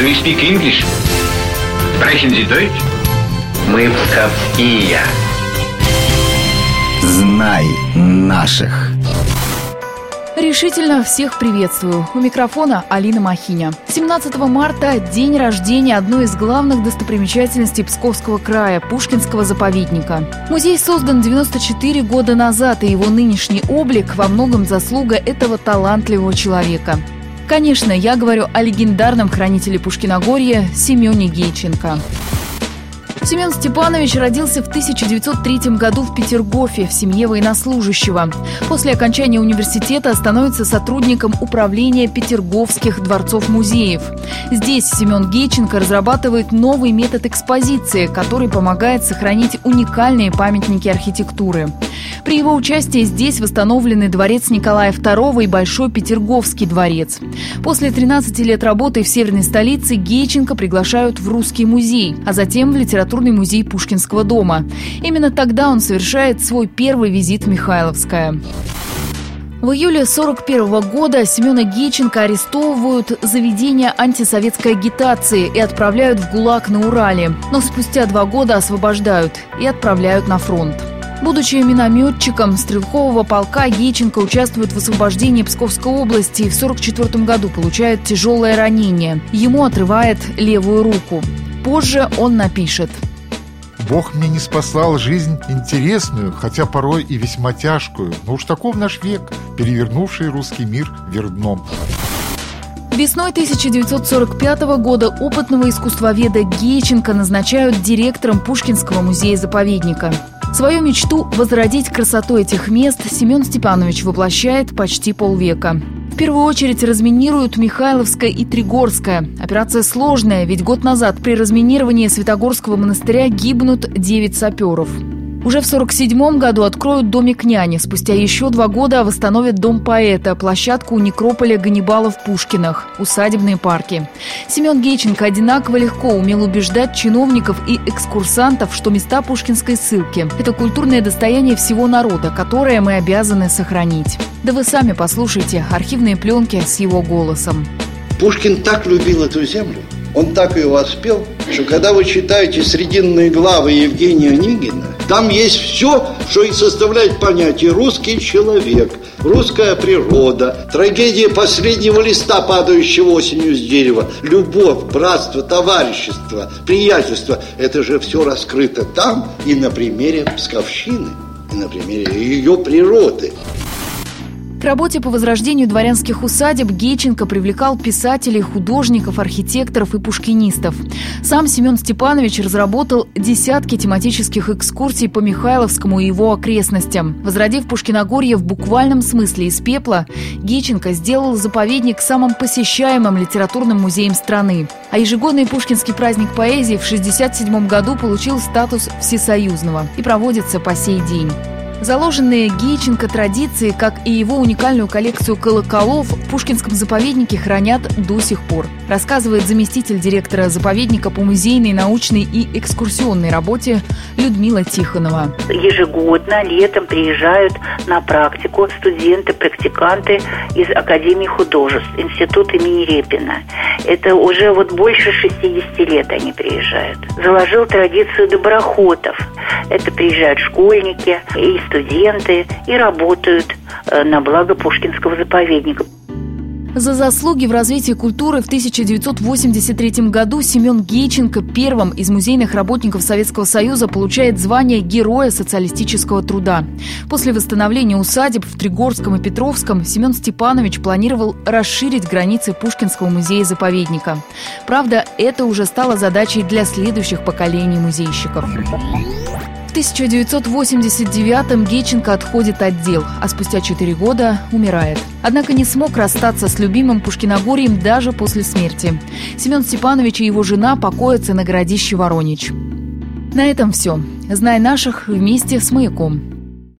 Do you speak English? Sprechen Sie Deutsch? Мы псковские. Знай наших. Решительно всех приветствую. У микрофона Алина Махиня. 17 марта – день рождения одной из главных достопримечательностей Псковского края – Пушкинского заповедника. Музей создан 94 года назад, и его нынешний облик во многом заслуга этого талантливого человека. Конечно, я говорю о легендарном хранителе Пушкиногорья Семене Гейченко. Семен Степанович родился в 1903 году в Петергофе в семье военнослужащего. После окончания университета становится сотрудником управления Петерговских дворцов-музеев. Здесь Семен Гейченко разрабатывает новый метод экспозиции, который помогает сохранить уникальные памятники архитектуры. При его участии здесь восстановлены дворец Николая II и Большой Петерговский дворец. После 13 лет работы в северной столице Гейченко приглашают в Русский музей, а затем в литературный музей Пушкинского дома. Именно тогда он совершает свой первый визит в Михайловское. В июле 1941 года Семена Гейченко арестовывают за ведение антисоветской агитации и отправляют в ГУЛАГ на Урале. Но спустя два года освобождают и отправляют на фронт. Будучи минометчиком стрелкового полка, Гейченко участвует в освобождении Псковской области и в 1944 году получает тяжелое ранение. Ему отрывает левую руку. Позже он напишет – Бог мне не спасал жизнь интересную, хотя порой и весьма тяжкую. Но уж таков наш век, перевернувший русский мир вверх дном. Весной 1945 года опытного искусствоведа Гейченко назначают директором Пушкинского музея-заповедника. Свою мечту возродить красоту этих мест Семен Степанович воплощает почти полвека. В первую очередь разминируют Михайловское и Тригорское. Операция сложная, ведь год назад при разминировании Святогорского монастыря гибнут 9 саперов. Уже в 1947 году откроют домик няни. Спустя еще два года восстановят дом поэта, площадку у некрополя Ганнибала в Пушкинах, усадебные парки. Семен Гейченко одинаково легко умел убеждать чиновников и экскурсантов, что места пушкинской ссылки – это культурное достояние всего народа, которое мы обязаны сохранить. Да вы сами послушайте архивные пленки с его голосом. Пушкин так любил эту землю, он так ее воспел, что когда вы читаете «Срединные главы» Евгения Онегина, там есть все, что и составляет понятие «русский человек», «русская природа», трагедия последнего листа, падающего осенью с дерева, любовь, братство, товарищество, приятельство. Это же все раскрыто там и на примере Псковщины, и на примере ее природы. К работе по возрождению дворянских усадеб Гейченко привлекал писателей, художников, архитекторов и пушкинистов. Сам Семен Степанович разработал десятки тематических экскурсий по Михайловскому и его окрестностям. Возродив Пушкиногорье в буквальном смысле из пепла, Гейченко сделал заповедник самым посещаемым литературным музеем страны. А ежегодный пушкинский праздник поэзии в 1967 году получил статус всесоюзного и проводится по сей день. Заложенные Гейченко традиции, как и его уникальную коллекцию колоколов, в Пушкинском заповеднике хранят до сих пор, рассказывает заместитель директора заповедника по музейной, научной и экскурсионной работе Людмила Тихонова. Ежегодно летом приезжают на практику студенты, практиканты из Академии художеств, Институт имени Репина. Это уже вот больше 60 лет они приезжают. Заложил традицию доброхотов. Это приезжают школьники и студенты и работают э, на благо Пушкинского заповедника. За заслуги в развитии культуры в 1983 году Семен Гейченко первым из музейных работников Советского Союза получает звание Героя социалистического труда. После восстановления усадеб в Тригорском и Петровском Семен Степанович планировал расширить границы Пушкинского музея-заповедника. Правда, это уже стало задачей для следующих поколений музейщиков. В 1989-м Гейченко отходит от дел, а спустя 4 года умирает. Однако не смог расстаться с любимым Пушкиногорьем даже после смерти. Семен Степанович и его жена покоятся на городище Воронич. На этом все. Знай наших вместе с «Маяком».